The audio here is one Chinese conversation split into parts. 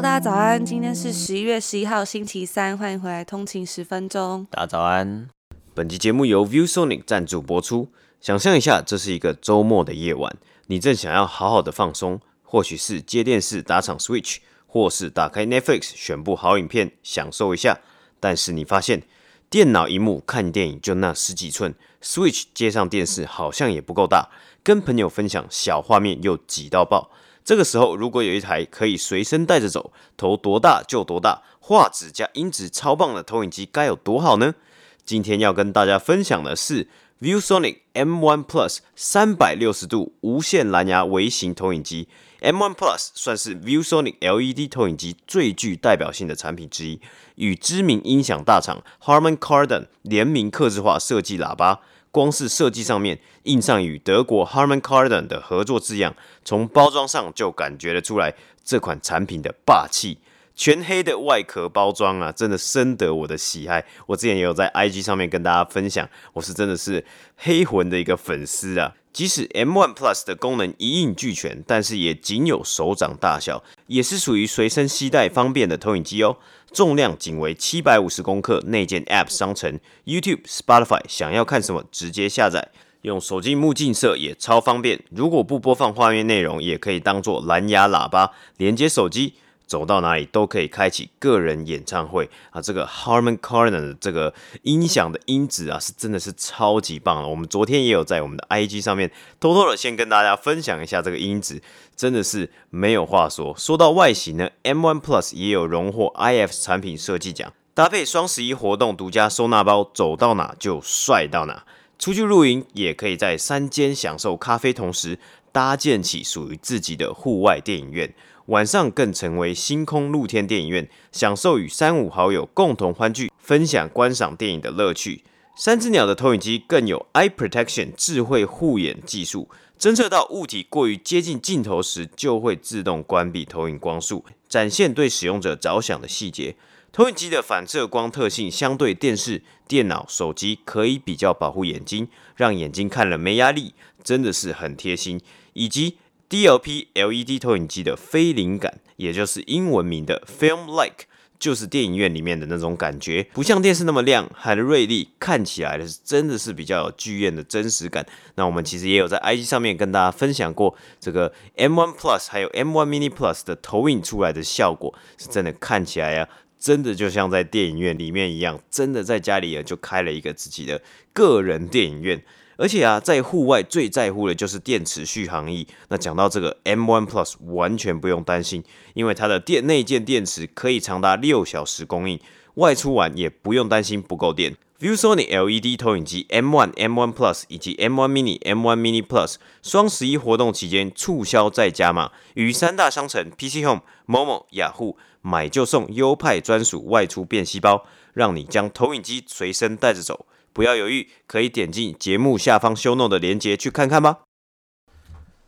大家早安！今天是十一月十一号，星期三，欢迎回来通勤十分钟。大家早安！本期节目由 ViewSonic 赞助播出。想象一下，这是一个周末的夜晚，你正想要好好的放松，或许是接电视打场 Switch，或是打开 Netflix 选部好影片享受一下。但是你发现，电脑萤幕看电影就那十几寸，Switch 接上电视好像也不够大，跟朋友分享小画面又挤到爆。这个时候，如果有一台可以随身带着走，投多大就多大，画质加音质超棒的投影机，该有多好呢？今天要跟大家分享的是 ViewSonic M1 Plus 三百六十度无线蓝牙微型投影机。M1 Plus 算是 ViewSonic LED 投影机最具代表性的产品之一，与知名音响大厂 Harman Kardon 联名客制化设计喇叭。光是设计上面印上与德国 Harman Kardon 的合作字样，从包装上就感觉得出来这款产品的霸气。全黑的外壳包装啊，真的深得我的喜爱。我之前也有在 IG 上面跟大家分享，我是真的是黑魂的一个粉丝啊。即使 M1 Plus 的功能一应俱全，但是也仅有手掌大小，也是属于随身携带方便的投影机哦。重量仅为七百五十公克，内建 App 商城，YouTube、Spotify，想要看什么直接下载，用手机目镜摄也超方便。如果不播放画面内容，也可以当做蓝牙喇叭连接手机。走到哪里都可以开启个人演唱会啊！这个 Harman Kardon 的这个音响的音质啊，是真的是超级棒的。我们昨天也有在我们的 IG 上面偷偷的先跟大家分享一下这个音质，真的是没有话说。说到外形呢，M1 Plus 也有荣获 IF 产品设计奖，搭配双十一活动独家收纳包，走到哪就帅到哪。出去露营也可以在山间享受咖啡，同时搭建起属于自己的户外电影院。晚上更成为星空露天电影院，享受与三五好友共同欢聚、分享观赏电影的乐趣。三只鸟的投影机更有 Eye Protection 智慧护眼技术，侦测到物体过于接近镜头时，就会自动关闭投影光束，展现对使用者着想的细节。投影机的反射光特性相对电视、电脑、手机可以比较保护眼睛，让眼睛看了没压力，真的是很贴心。以及 DLP LED 投影机的非灵感，也就是英文名的 Film-like，就是电影院里面的那种感觉，不像电视那么亮，很锐利，看起来的是真的是比较有剧院的真实感。那我们其实也有在 IG 上面跟大家分享过这个 M1 Plus 还有 M1 Mini Plus 的投影出来的效果，是真的看起来呀，真的就像在电影院里面一样，真的在家里啊就开了一个自己的个人电影院。而且啊，在户外最在乎的就是电池续航力。那讲到这个 M1 Plus，完全不用担心，因为它的电内建电池可以长达六小时供应，外出玩也不用担心不够电。ViewSonic LED 投影机 M1、M1 Plus 以及 M1 Mini、M1 Mini Plus 双十一活动期间促销再加码，与三大商城 PC Home、Momo、雅虎买就送优派专属外出便携包，让你将投影机随身带着走。不要犹豫，可以点进节目下方 show no 的链接去看看吧。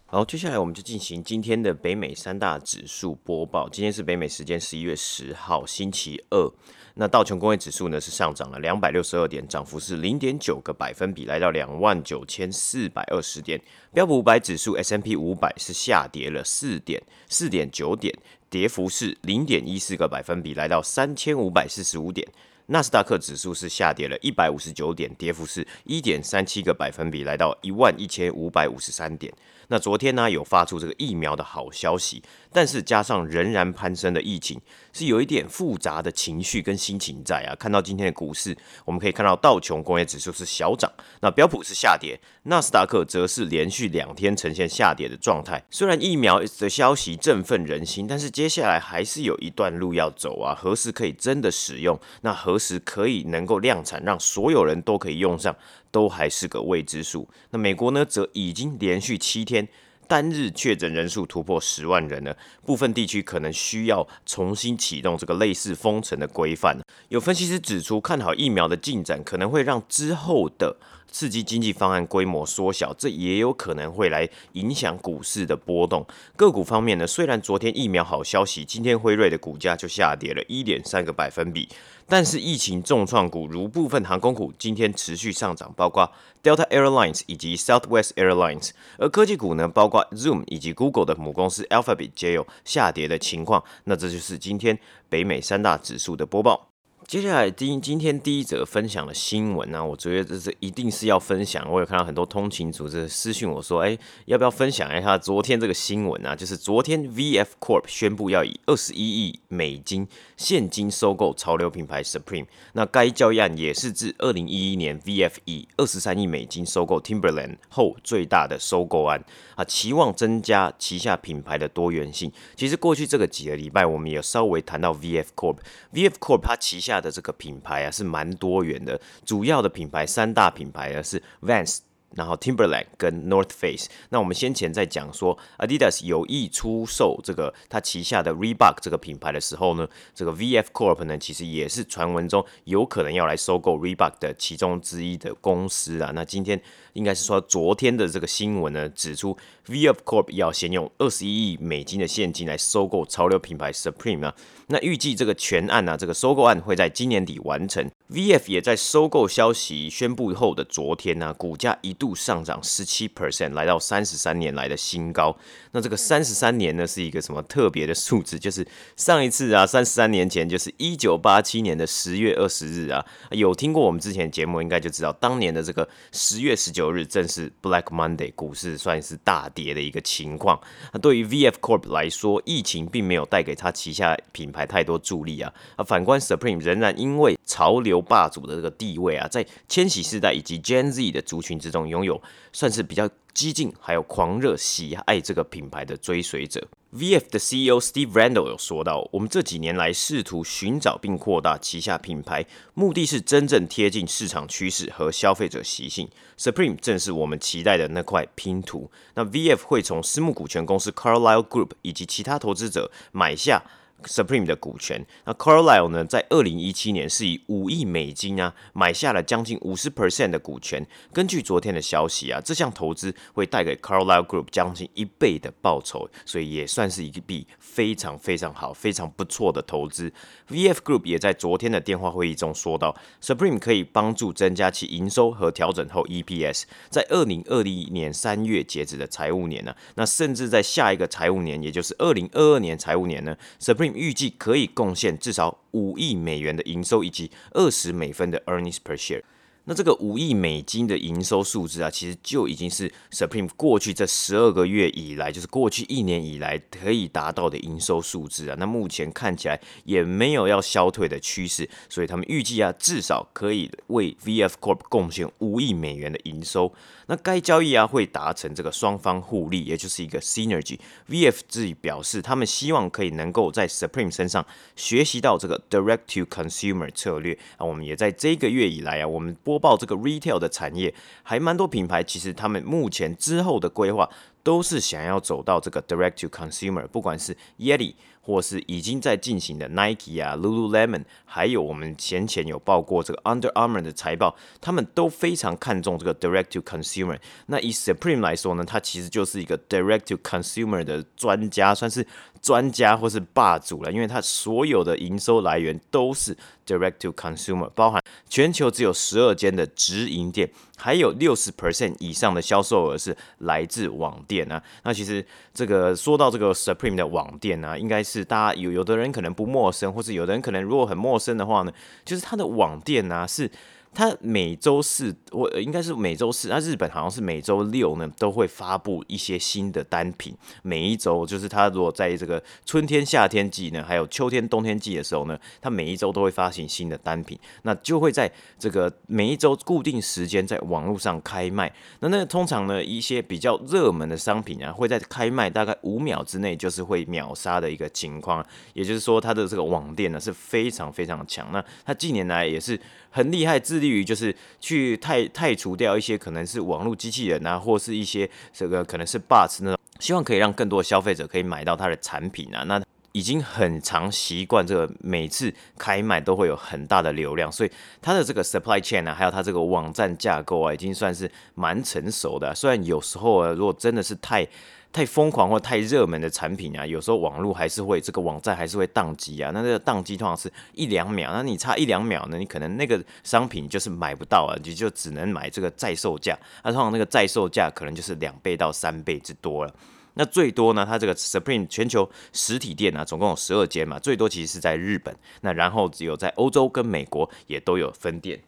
好，接下来我们就进行今天的北美三大指数播报。今天是北美时间十一月十号星期二。那道琼工业指数呢是上涨了两百六十二点，涨幅是零点九个百分比，来到两万九千四百二十点。标普五百指数 S M P 五百是下跌了四点四点九点，跌幅是零点一四个百分比，来到三千五百四十五点。纳斯达克指数是下跌了一百五十九点，跌幅是一点三七个百分比，来到一万一千五百五十三点。那昨天呢，有发出这个疫苗的好消息，但是加上仍然攀升的疫情，是有一点复杂的情绪跟心情在啊。看到今天的股市，我们可以看到道琼工业指数是小涨，那标普是下跌，纳斯达克则是连续两天呈现下跌的状态。虽然疫苗的消息振奋人心，但是接下来还是有一段路要走啊。何时可以真的使用？那何时可以能够量产，让所有人都可以用上？都还是个未知数。那美国呢，则已经连续七天单日确诊人数突破十万人了，部分地区可能需要重新启动这个类似封城的规范。有分析师指出，看好疫苗的进展可能会让之后的刺激经济方案规模缩小，这也有可能会来影响股市的波动。个股方面呢，虽然昨天疫苗好消息，今天辉瑞的股价就下跌了一点三个百分比，但是疫情重创股如部分航空股今天持续上涨，包括 Delta Airlines 以及 Southwest Airlines。而科技股呢，包括 Zoom 以及 Google 的母公司 Alphabet 皆有下跌的情况。那这就是今天北美三大指数的播报。接下来第今天第一则分享的新闻呢、我觉得这是一定是要分享。我有看到很多通勤组织私讯我说，哎，要不要分享一下昨天这个新闻啊？就是昨天 VF Corp 宣布要以二十一亿美金现金收购潮流品牌 Supreme。那该交易案也是自二零一一年 VF 以二十三亿美金收购 Timberland 后最大的收购案啊，期望增加旗下品牌的多元性。其实过去这个几个礼拜，我们也稍微谈到 VF Corp，VF Corp 它旗下的这个品牌啊是蛮多元的，主要的品牌三大品牌啊是 Vans。然后 Timberland 跟 North Face，那我们先前在讲说 Adidas 有意出售这个它旗下的 Reebok 这个品牌的时候呢，这个 VF Corp 呢其实也是传闻中有可能要来收购 Reebok 的其中之一的公司啊。那今天应该是说昨天的这个新闻呢指出，VF Corp 要先用二十一亿美金的现金来收购潮流品牌 Supreme 啊。那预计这个全案呢、啊，这个收购案会在今年底完成。VF 也在收购消息宣布后的昨天呢、啊，股价一度上涨十七 percent，来到三十三年来的新高。那这个三十三年呢，是一个什么特别的数字？就是上一次啊，三十三年前，就是一九八七年的十月二十日啊。有听过我们之前节目，应该就知道，当年的这个十月十九日正是 Black Monday，股市算是大跌的一个情况。那对于 VF Corp 来说，疫情并没有带给他旗下品牌太多助力啊。啊，反观 Supreme 仍然因为潮流霸主的这个地位啊，在千禧世代以及 Gen Z 的族群之中，拥有算是比较激进，还有狂热喜爱这个品牌的追随者。VF 的 CEO Steve Randall 有说到：“我们这几年来试图寻找并扩大旗下品牌，目的是真正贴近市场趋势和消费者习性。Supreme 正是我们期待的那块拼图。那 VF 会从私募股权公司 Carlyle Group 以及其他投资者买下。” Supreme 的股权，那 Carlyle 呢，在二零一七年是以五亿美金啊买下了将近五十 percent 的股权。根据昨天的消息啊，这项投资会带给 Carlyle Group 将近一倍的报酬，所以也算是一笔非常非常好、非常不错的投资。VF Group 也在昨天的电话会议中说到，Supreme 可以帮助增加其营收和调整后 EPS。在二零二零年三月截止的财务年呢、那甚至在下一个财务年，也就是二零二二年财务年呢，Supreme 预计可以贡献至少五亿美元的营收以及二十美分的 earnings per share。那这个五亿美金的营收数字啊，其实就已经是 Supreme 过去这十二个月以来，就是过去一年以来可以达到的营收数字啊。那目前看起来也没有要消退的趋势，所以他们预计啊，至少可以为 VF Corp 贡献五亿美元的营收。那该交易啊会达成这个双方互利，也就是一个 synergy。VF 自己表示，他们希望可以能够在 Supreme 身上学习到这个 direct to consumer 策略啊。我们也在这个月以来啊，我们播报这个 retail 的产业，还蛮多品牌，其实他们目前之后的规划都是想要走到这个 direct to consumer，不管是 Yeti。或是已经在进行的 Nike 啊、Lululemon，还有我们前前有报过这个 Under Armour 的财报，他们都非常看重这个 Direct to Consumer。那以 Supreme 来说呢，它其实就是一个 Direct to Consumer 的专家，算是专家或是霸主了，因为它所有的营收来源都是 Direct to Consumer，包含全球只有十二间的直营店。还有六十 percent 以上的销售额是来自网店啊。那其实这个说到这个 Supreme 的网店啊，应该是大家有有的人可能不陌生，或是有的人可能如果很陌生的话呢，就是它的网店啊是。它每周四，我应该是每周四，那日本好像是每周六呢，都会发布一些新的单品。每一周就是它如果在这个春天、夏天季呢，还有秋天、冬天季的时候呢，它每一周都会发行新的单品，那就会在这个每一周固定时间在网络上开卖。那那通常呢，一些比较热门的商品啊，会在开卖大概五秒之内就是会秒杀的一个情况。也就是说，它的这个网店呢是非常非常强。那它近年来也是。很厉害，致力于就是去太太除掉一些可能是网络机器人啊，或是一些这个可能是 bots 那种希望可以让更多消费者可以买到它的产品啊。那已经很常习惯这个每次开卖都会有很大的流量，所以它的这个 supply chain 啊，还有它这个网站架构啊，已经算是蛮成熟的。虽然有时候啊，如果真的是太太疯狂或太热门的产品啊，有时候网络还是会这个网站还是会宕机啊。那这个宕机通常是一两秒，那你差一两秒呢，你可能那个商品就是买不到啊，你就只能买这个在售价。那通常那个在售价可能就是两倍到三倍之多了。那最多呢，它这个 Supreme 全球实体店呢、啊，总共有十二间嘛，最多其实是在日本。那然后只有在欧洲跟美国也都有分店。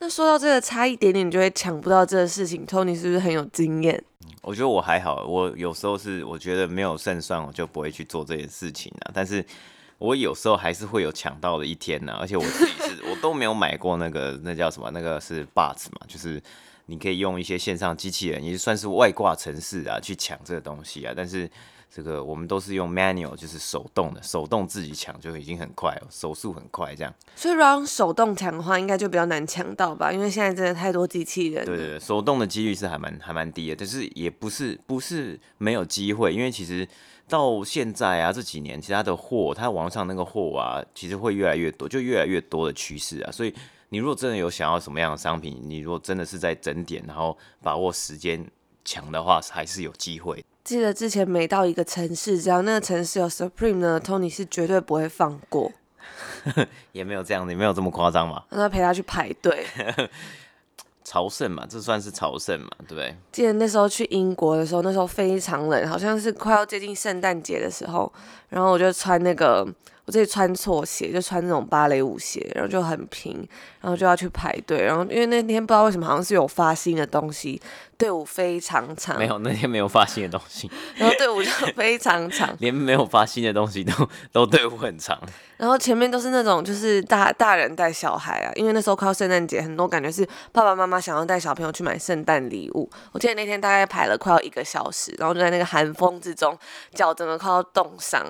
那说到这个差一点点，你就会抢不到这个事情，Tony 是不是很有经验？我觉得我还好，我有时候是我觉得没有胜算，我就不会去做这件事情啊。但是我有时候还是会有抢到的一天呢、啊，而且我自己是 我都没有买过那个那叫什么，那个是 bots 嘛，就是。你可以用一些线上机器人，也算是外挂城市啊，去抢这个东西啊。但是这个我们都是用 manual，就是手动的，手动自己抢就已经很快了，手速很快这样。所以如果用手动抢的话，应该就比较难抢到吧？因为现在真的太多机器人。对对对，手动的几率是还蛮还蛮低的，但是也不是不是没有机会，因为其实到现在啊这几年，其他的货它网上那个货啊，其实会越来越多，就越来越多的趋势啊，所以。你如果真的有想要什么样的商品，你如果真的是在整点，然后把握时间抢的话，还是有机会。记得之前每到一个城市，只要那个城市有 Supreme 呢，Tony 是绝对不会放过。也没有这样子，也没有这么夸张嘛。那陪他去排队。朝圣嘛，这算是朝圣嘛，对不对？记得那时候去英国的时候，那时候非常冷，好像是快要接近圣诞节的时候，然后我就穿那个。我自己穿错鞋，就穿那种芭蕾舞鞋，然后就很平，然后就要去排队，然后因为那天不知道为什么好像是有发新的东西，队伍非常长。没有，那天没有发新的东西，然后队伍就非常长，连没有发新的东西都 都队伍很长。然后前面都是那种就是大大人带小孩啊，因为那时候快要圣诞节，很多感觉是爸爸妈妈想要带小朋友去买圣诞礼物。我记得那天大概排了快要一个小时，然后就在那个寒风之中，脚整个快要冻伤。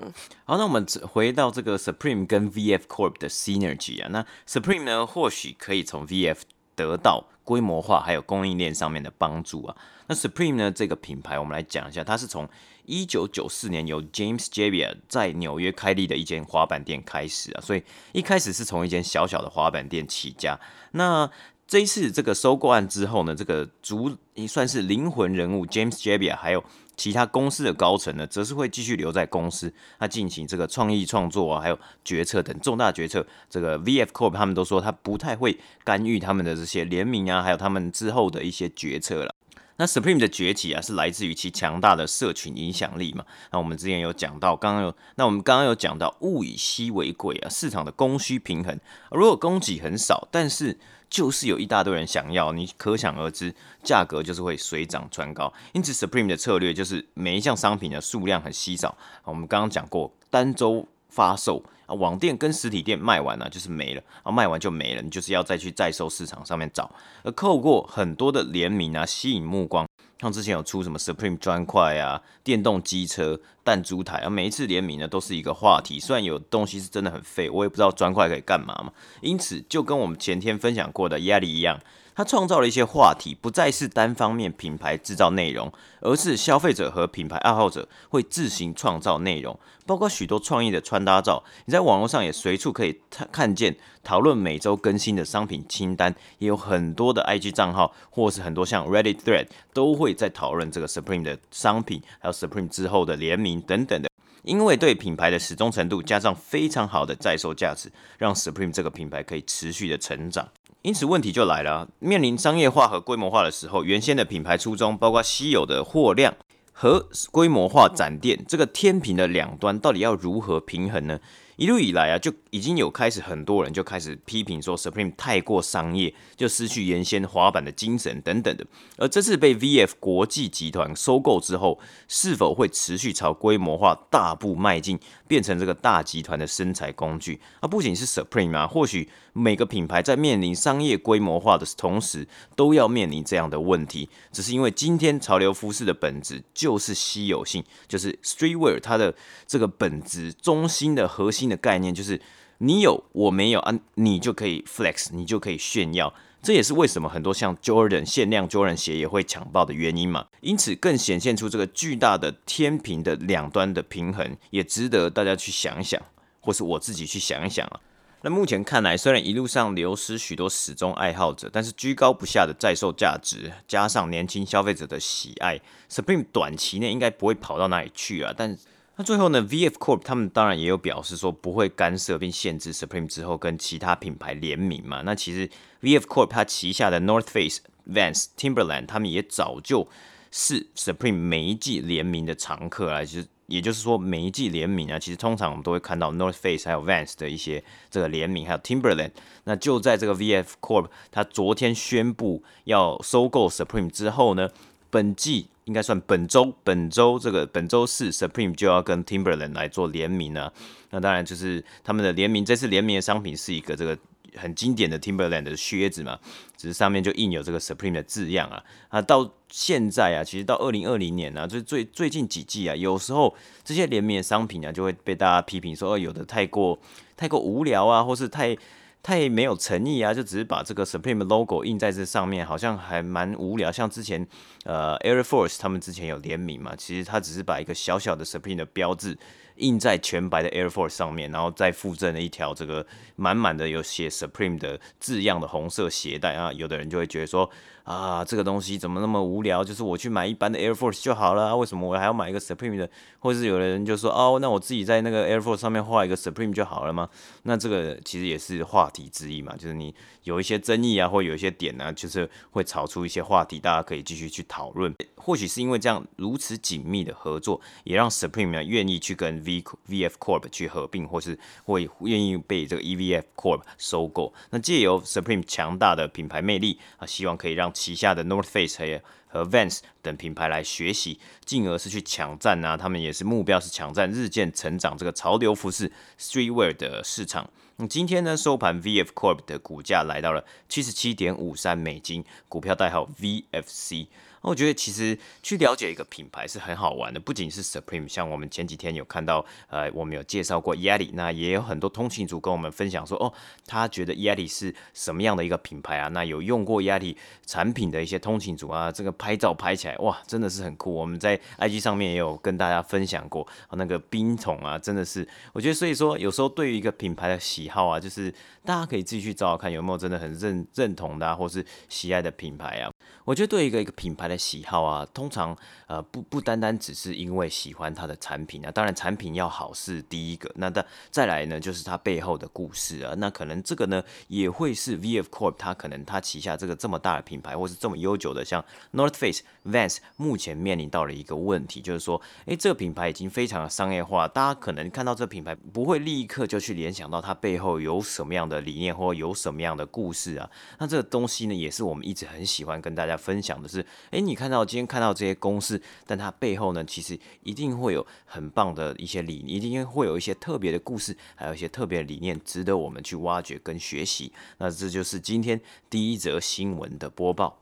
好，那我们回到这个 Supreme 跟 VF Corp 的 Synergy 啊，那 Supreme 呢，或许可以从 VF 得到规模化还有供应链上面的帮助啊。那 Supreme 呢，这个品牌，我们来讲一下，它是从一九九四年由 James Jebbia 在纽约开立的一间滑板店开始啊，所以一开始是从一间小小的滑板店起家。那这一次这个收购案之后呢，这个主算是灵魂人物 James Jebbia 还有其他公司的高层呢，则是会继续留在公司，他进行这个创意创作啊，还有决策等重大决策。这个 VF Corp 他们都说他不太会干预他们的这些联名啊，还有他们之后的一些决策了。那 Supreme 的崛起啊，是来自于其强大的社群影响力嘛。那我们之前有讲到，刚刚有，那我们刚刚有讲到物以稀为贵啊，市场的供需平衡，如果供给很少，但是就是有一大堆人想要，你可想而知，价格就是会水涨船高。因此，Supreme 的策略就是每一项商品的数量很稀少。我们刚刚讲过，单周发售啊，网店跟实体店卖完了，就是没了，啊，卖完就没了，你就是要再去在售市场上面找。而透过很多的联名啊，吸引目光。像之前有出什么 Supreme 砖块啊、电动机车、弹珠台啊，每一次联名呢都是一个话题。虽然有东西是真的很废，我也不知道砖块可以干嘛嘛。因此，就跟我们前天分享过的压力一样。它创造了一些话题，不再是单方面品牌制造内容，而是消费者和品牌爱好者会自行创造内容，包括许多创意的穿搭照。你在网络上也随处可以看见讨论每周更新的商品清单，也有很多的 IG 账号，或是很多像 Reddit Thread 都会在讨论这个 Supreme 的商品，还有 Supreme 之后的联名等等的。因为对品牌的始终程度，加上非常好的在售价值，让 Supreme 这个品牌可以持续的成长。因此，问题就来了：面临商业化和规模化的时候，原先的品牌初衷，包括稀有的货量和规模化展店，这个天平的两端，到底要如何平衡呢？一路以来啊，就已经有开始很多人就开始批评说，Supreme 太过商业，就失去原先滑板的精神等等的。而这次被 VF 国际集团收购之后，是否会持续朝规模化大步迈进，变成这个大集团的生财工具？啊，不仅是 Supreme 啊，或许每个品牌在面临商业规模化的同时，都要面临这样的问题。只是因为今天潮流服饰的本质就是稀有性，就是 Streetwear 它的这个本质中心的核心。的概念就是，你有我没有啊，你就可以 flex，你就可以炫耀。这也是为什么很多像 Jordan 限量 Jordan 鞋也会抢爆的原因嘛。因此，更显现出这个巨大的天平的两端的平衡，也值得大家去想一想，或是我自己去想一想啊。那目前看来，虽然一路上流失许多始终爱好者，但是居高不下的在售价值，加上年轻消费者的喜爱，Supreme 短期内应该不会跑到哪里去啊。但那最后呢，VF Corp 他们当然也有表示说不会干涉并限制 Supreme 之后跟其他品牌联名嘛。那其实 VF Corp 它旗下的 North Face、Vans、Timberland 他们也早就是 Supreme 每一季联名的常客啊，就是。也就是说，每一季联名啊，其实通常我们都会看到 North Face 还有 Vans 的一些这个联名，还有 Timberland。那就在这个 VF Corp 它昨天宣布要收购 Supreme 之后呢，本季应该算本周，本周这个本周四 Supreme 就要跟 Timberland 来做联名了。那当然就是他们的联名，这次联名的商品是一个这个。很经典的 Timberland 的靴子嘛，只是上面就印有这个 Supreme 的字样啊。啊，到现在啊，其实到二零二零年啊，就最最近几季啊，有时候这些联名的商品啊，就会被大家批评说，哦，有的太过太过无聊啊，或是太太没有诚意啊，就只是把这个 Supreme 的 logo 印在这上面，好像还蛮无聊。像之前呃 Air Force 他们之前有联名嘛，其实他只是把一个小小的 Supreme 的标志。印在全白的 Air Force 上面，然后再附赠了一条这个满满的有写 Supreme 的字样的红色鞋带啊，有的人就会觉得说。啊，这个东西怎么那么无聊？就是我去买一般的 Air Force 就好了，为什么我还要买一个 Supreme 的？或者是有的人就说，哦，那我自己在那个 Air Force 上面画一个 Supreme 就好了吗？那这个其实也是话题之一嘛，就是你有一些争议啊，或有一些点啊，就是会炒出一些话题，大家可以继续去讨论。或许是因为这样如此紧密的合作，也让 Supreme 呢愿意去跟 V VF Corp 去合并，或是会愿意被这个 EVF Corp 收购。那借由 Supreme 强大的品牌魅力啊，希望可以让旗下的 North Face 和和 Vans 等品牌来学习，进而是去抢占啊，他们也是目标是抢占日渐成长这个潮流服饰 Streetwear 的市场。那今天呢，收盘 VF Corp 的股价来到了七十七点五三美金，股票代号 VFC。那我觉得其实去了解一个品牌是很好玩的，不仅是 Supreme，像我们前几天有看到，呃，我们有介绍过 Yeti，那也有很多通勤族跟我们分享说，哦，他觉得 Yeti 是什么样的一个品牌啊？那有用过 Yeti 产品的一些通勤族啊，这个拍照拍起来，哇，真的是很酷。我们在 IG 上面也有跟大家分享过，那个冰桶啊，真的是，我觉得所以说有时候对于一个品牌的喜好啊，就是大家可以自己去找找看有没有真的很认认同的啊，或是喜爱的品牌啊。我觉得对一个一个品牌的喜好啊，通常呃不不单单只是因为喜欢它的产品啊，当然产品要好是第一个，那再再来呢就是它背后的故事啊，那可能这个呢也会是 VF Corp 它可能它旗下这个这么大的品牌，或是这么悠久的像 North Face、Vans 目前面临到了一个问题，就是说，诶，这个品牌已经非常的商业化，大家可能看到这个品牌不会立刻就去联想到它背后有什么样的理念或有什么样的故事啊，那这个东西呢也是我们一直很喜欢跟大家。分享的是，诶，你看到今天看到这些公式，但它背后呢，其实一定会有很棒的一些理念，一定会有一些特别的故事，还有一些特别的理念，值得我们去挖掘跟学习。那这就是今天第一则新闻的播报。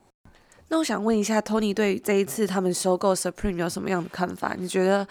那我想问一下，Tony 对这一次他们收购 Supreme 有什么样的看法？你觉得，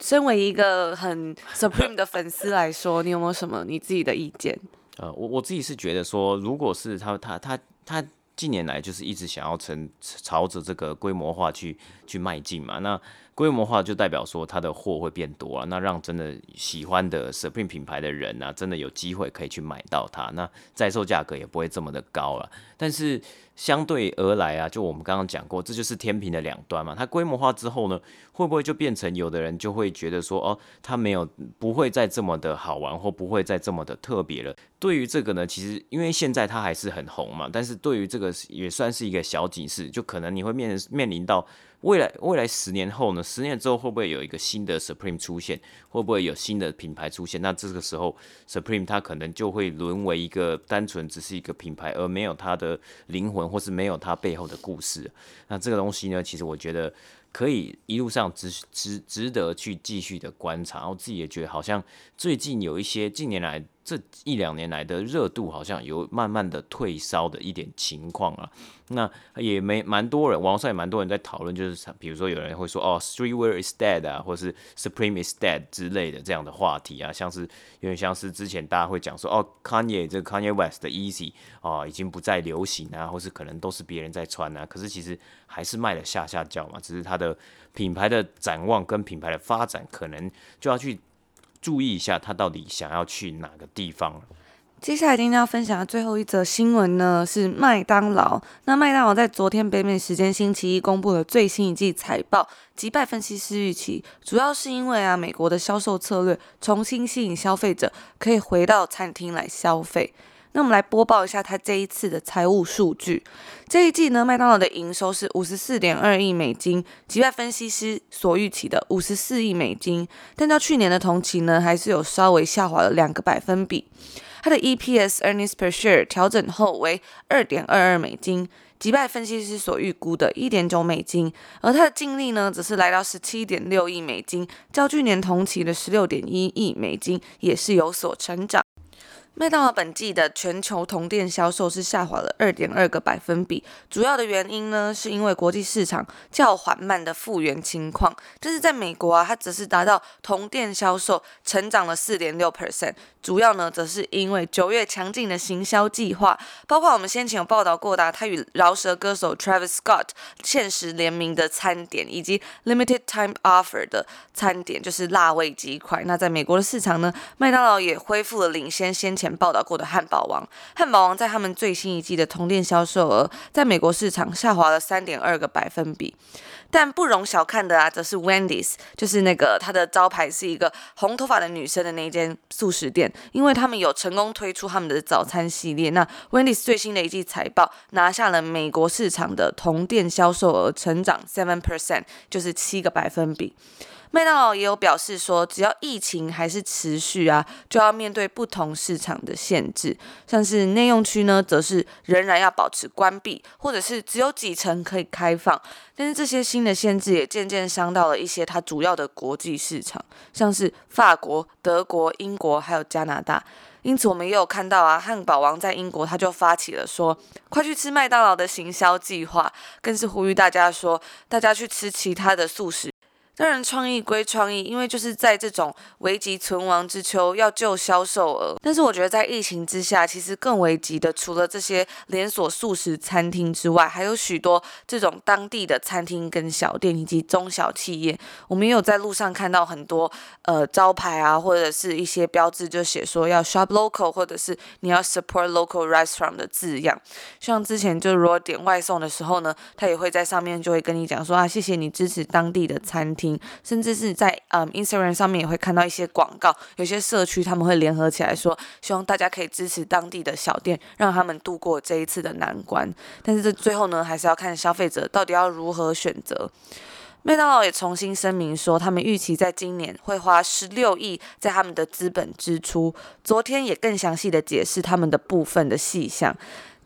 身为一个很 Supreme 的粉丝来说，你有没有什么你自己的意见？呃，我我自己是觉得说，如果是他他他他。近年来就是一直想要成朝着这个规模化去去迈进嘛，那规模化就代表说它的货会变多啊，那让真的喜欢的 Supreme 品牌的人啊，真的有机会可以去买到它，那在售价格也不会这么的高了，但是。相对而来啊，就我们刚刚讲过，这就是天平的两端嘛。它规模化之后呢，会不会就变成有的人就会觉得说，哦，它没有不会再这么的好玩，或不会再这么的特别了。对于这个呢，其实因为现在它还是很红嘛，但是对于这个也算是一个小警示，就可能你会面面临到。未来未来十年后呢？十年之后会不会有一个新的 Supreme 出现？会不会有新的品牌出现？那这个时候 Supreme 它可能就会沦为一个单纯只是一个品牌，而没有它的灵魂，或是没有它背后的故事。那这个东西呢，其实我觉得可以一路上值值值得去继续的观察。我自己也觉得好像最近有一些近年来。这一两年来的热度好像有慢慢的退烧的一点情况啊。那也没蛮多人，网上也蛮多人在讨论，就是比如说有人会说哦，Streetwear is dead 啊，或是 Supreme is dead 之类的这样的话题啊，像是有点像是之前大家会讲说哦，Kanye 这 Kanye West 的 Easy 啊已经不再流行啊，或是可能都是别人在穿啊，可是其实还是卖的下下叫嘛，只是它的品牌的展望跟品牌的发展可能就要去注意一下，他到底想要去哪个地方。接下来今天要分享的最后一则新闻呢，是麦当劳。那麦当劳在昨天北美时间星期一公布了最新一季财报，击败分析师预期，主要是因为啊，美国的销售策略重新吸引消费者可以回到餐厅来消费。那我们来播报一下它这一次的财务数据。这一季呢，麦当劳的营收是五十四点二亿美金，击败分析师所预期的五十四亿美金，但较去年的同期呢，还是有稍微下滑了两个百分比。它的 EPS earnings per share 调整后为二点二二美金，击败分析师所预估的一点九美金，而它的净利呢，则是来到十七点六亿美金，较去年同期的十六点一亿美金也是有所成长。麦当劳本季的全球同店销售是下滑了二点二个百分比，主要的原因呢，是因为国际市场较缓慢的复原情况。但是在美国啊，它则是达到同店销售成长了四点六 percent，主要呢，则是因为九月强劲的行销计划，包括我们先前有报道过的，他与饶舌歌手 Travis Scott 现实联名的餐点，以及 Limited Time Offer 的餐点，就是辣味鸡块。那在美国的市场呢，麦当劳也恢复了领先先前。报道过的汉堡王，汉堡王在他们最新一季的同店销售额，在美国市场下滑了三点二个百分比。但不容小看的啊，则是 Wendy's，就是那个它的招牌是一个红头发的女生的那间素食店，因为他们有成功推出他们的早餐系列。那 Wendy's 最新的一季财报拿下了美国市场的同店销售额成长 seven percent，就是七个百分比。麦当劳也有表示说，只要疫情还是持续啊，就要面对不同市场的限制。像是内用区呢，则是仍然要保持关闭，或者是只有几层可以开放。但是这些新的限制也渐渐伤到了一些它主要的国际市场，像是法国、德国、英国还有加拿大。因此，我们也有看到啊，汉堡王在英国他就发起了说“快去吃麦当劳”的行销计划，更是呼吁大家说，大家去吃其他的素食。当然，创意归创意，因为就是在这种危急存亡之秋，要救销售额。但是我觉得，在疫情之下，其实更危急的，除了这些连锁素食餐厅之外，还有许多这种当地的餐厅跟小店以及中小企业。我们也有在路上看到很多呃招牌啊，或者是一些标志，就写说要 shop local，或者是你要 support local restaurant 的字样。像之前就如果点外送的时候呢，他也会在上面就会跟你讲说啊，谢谢你支持当地的餐厅。甚至是在嗯 Instagram 上面也会看到一些广告，有些社区他们会联合起来说，希望大家可以支持当地的小店，让他们度过这一次的难关。但是这最后呢，还是要看消费者到底要如何选择。麦当劳也重新声明说，他们预期在今年会花十六亿在他们的资本支出。昨天也更详细的解释他们的部分的细项。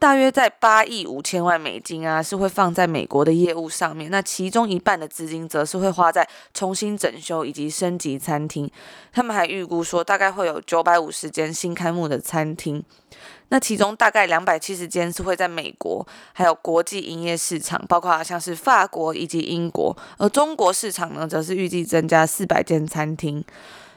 大约在八亿五千万美金啊，是会放在美国的业务上面。那其中一半的资金则是会花在重新整修以及升级餐厅。他们还预估说，大概会有九百五十间新开幕的餐厅。那其中大概两百七十间是会在美国，还有国际营业市场，包括像是法国以及英国。而中国市场呢，则是预计增加四百间餐厅。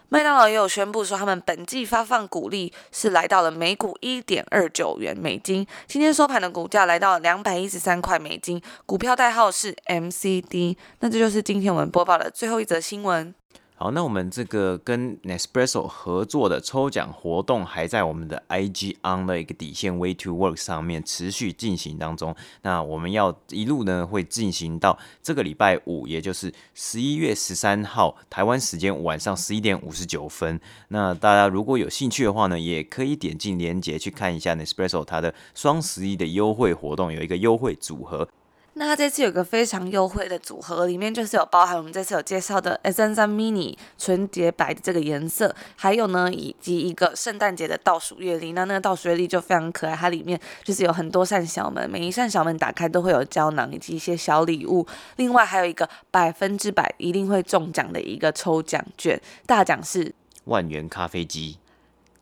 麦当劳也有宣布说，他们本季发放股利是来到了每股一点二九元美金。今天收盘的股价来到两百一十三块美金，股票代号是 MCD。那这就是今天我们播报的最后一则新闻。好，那我们这个跟 Nespresso 合作的抽奖活动还在我们的 IG on 的一个底线 Way to Work 上面持续进行当中。那我们要一路呢会进行到这个礼拜五，也就是十一月十三号台湾时间晚上十一点五十九分。那大家如果有兴趣的话呢，也可以点进链接去看一下 Nespresso 它的双十一的优惠活动，有一个优惠组合。那它这次有个非常优惠的组合，里面就是有包含我们这次有介绍的 Essenza Mini 纯洁白的这个颜色，还有呢以及一个圣诞节的倒数月历。那那个倒数月历就非常可爱，它里面就是有很多扇小门，每一扇小门打开都会有胶囊以及一些小礼物。另外还有一个百分之百一定会中奖的一个抽奖券，大奖是万元咖啡机。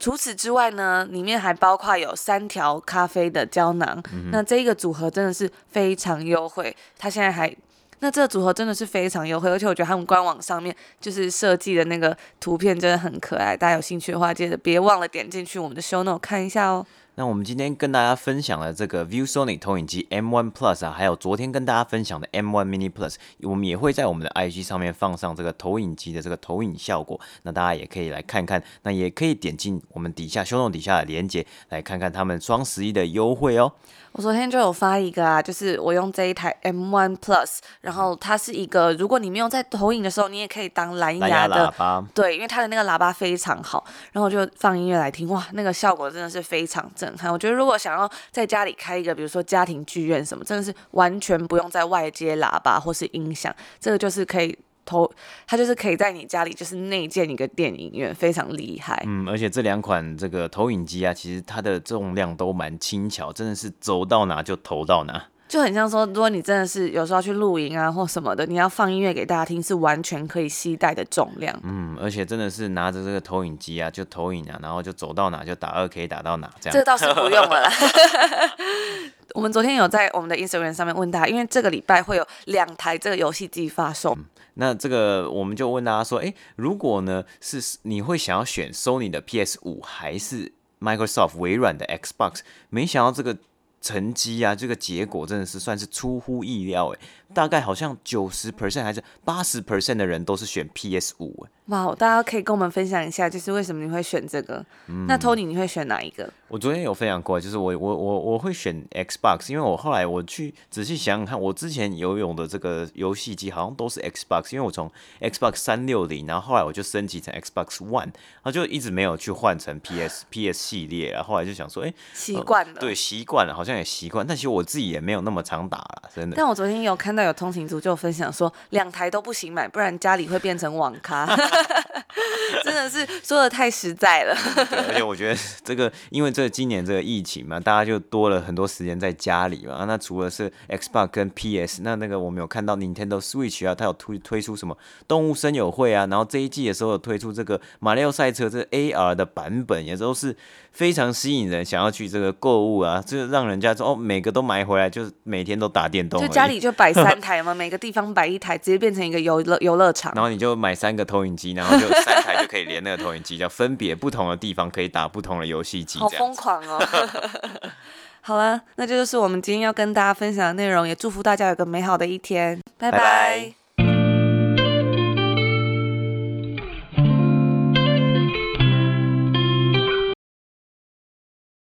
除此之外呢，里面还包括有三条咖啡的胶囊，嗯、那这一个组合真的是非常优惠，它现在还。那这个组合真的是非常优惠，而且我觉得他们官网上面就是设计的那个图片真的很可爱，大家有兴趣的话，记得别忘了点进去我们的 show note 看一下哦。那我们今天跟大家分享了这个 ViewSonic 投影机 M1 Plus 啊，还有昨天跟大家分享的 M1 Mini Plus，我们也会在我们的 IG 上面放上这个投影机的这个投影效果，那大家也可以来看看，那也可以点进我们底下 show note 底下的链接来看看他们双十一的优惠哦。我昨天就有发一个啊，就是我用这一台 M1 Plus，然后它是一个，如果你没有在投影的时候，你也可以当蓝牙的，蓝牙喇叭。对，因为它的那个喇叭非常好，然后我就放音乐来听，哇，那个效果真的是非常我觉得如果想要在家里开一个，比如说家庭剧院什么，真的是完全不用在外接喇叭或是音响，这个就是可以。投它就是可以在你家里就是内建一个电影院，非常厉害。嗯，而且这两款这个投影机啊，其实它的重量都蛮轻巧，真的是走到哪就投到哪，就很像说，如果你真的是有时候要去露营啊或什么的，你要放音乐给大家听，是完全可以携带的重量。嗯，而且真的是拿着这个投影机啊，就投影啊，然后就走到哪就打二 K 打到哪这样。这倒是不用了啦。我们昨天有在我们的 Instagram 上面问大家，因为这个礼拜会有两台这个游戏机发售。嗯那这个我们就问大家说，诶，如果呢是你会想要选 Sony 的 PS 五还是 Microsoft 微软的 Xbox？没想到这个成绩啊，这个结果真的是算是出乎意料诶。大概好像九十 percent 还是八十 percent 的人都是选 PS 五诶。哇大家可以跟我们分享一下，就是为什么你会选这个？嗯、那 Tony 你会选哪一个？我昨天有分享过，就是我我我我会选 Xbox，因为我后来我去仔细想想看，我之前游泳的这个游戏机好像都是 Xbox，因为我从 Xbox 三六零，然后后来我就升级成 Xbox One，然后就一直没有去换成 PS PS 系列，然后后来就想说，哎，习惯了，对，习惯了，好像也习惯，但其实我自己也没有那么常打了，真的。但我昨天有看到有通勤族就分享说，两台都不行买，不然家里会变成网咖。真的是说的太实在了，对，而且我觉得这个，因为这今年这个疫情嘛，大家就多了很多时间在家里嘛。那除了是 Xbox 跟 PS，那那个我们有看到 Nintendo Switch 啊，它有推推出什么动物森友会啊，然后这一季的时候有推出这个马里奥赛车这 AR 的版本，也都是非常吸引人，想要去这个购物啊，就让人家说哦，每个都买回来，就是每天都打电动，就家里就摆三台嘛，每个地方摆一台，直接变成一个游乐游乐场。然后你就买三个投影机，然后就三台就可以连那个投影机，叫分别不同的地方可以打不同的游戏机。好疯狂哦！好了，那这就是我们今天要跟大家分享的内容，也祝福大家有个美好的一天，拜拜。拜拜。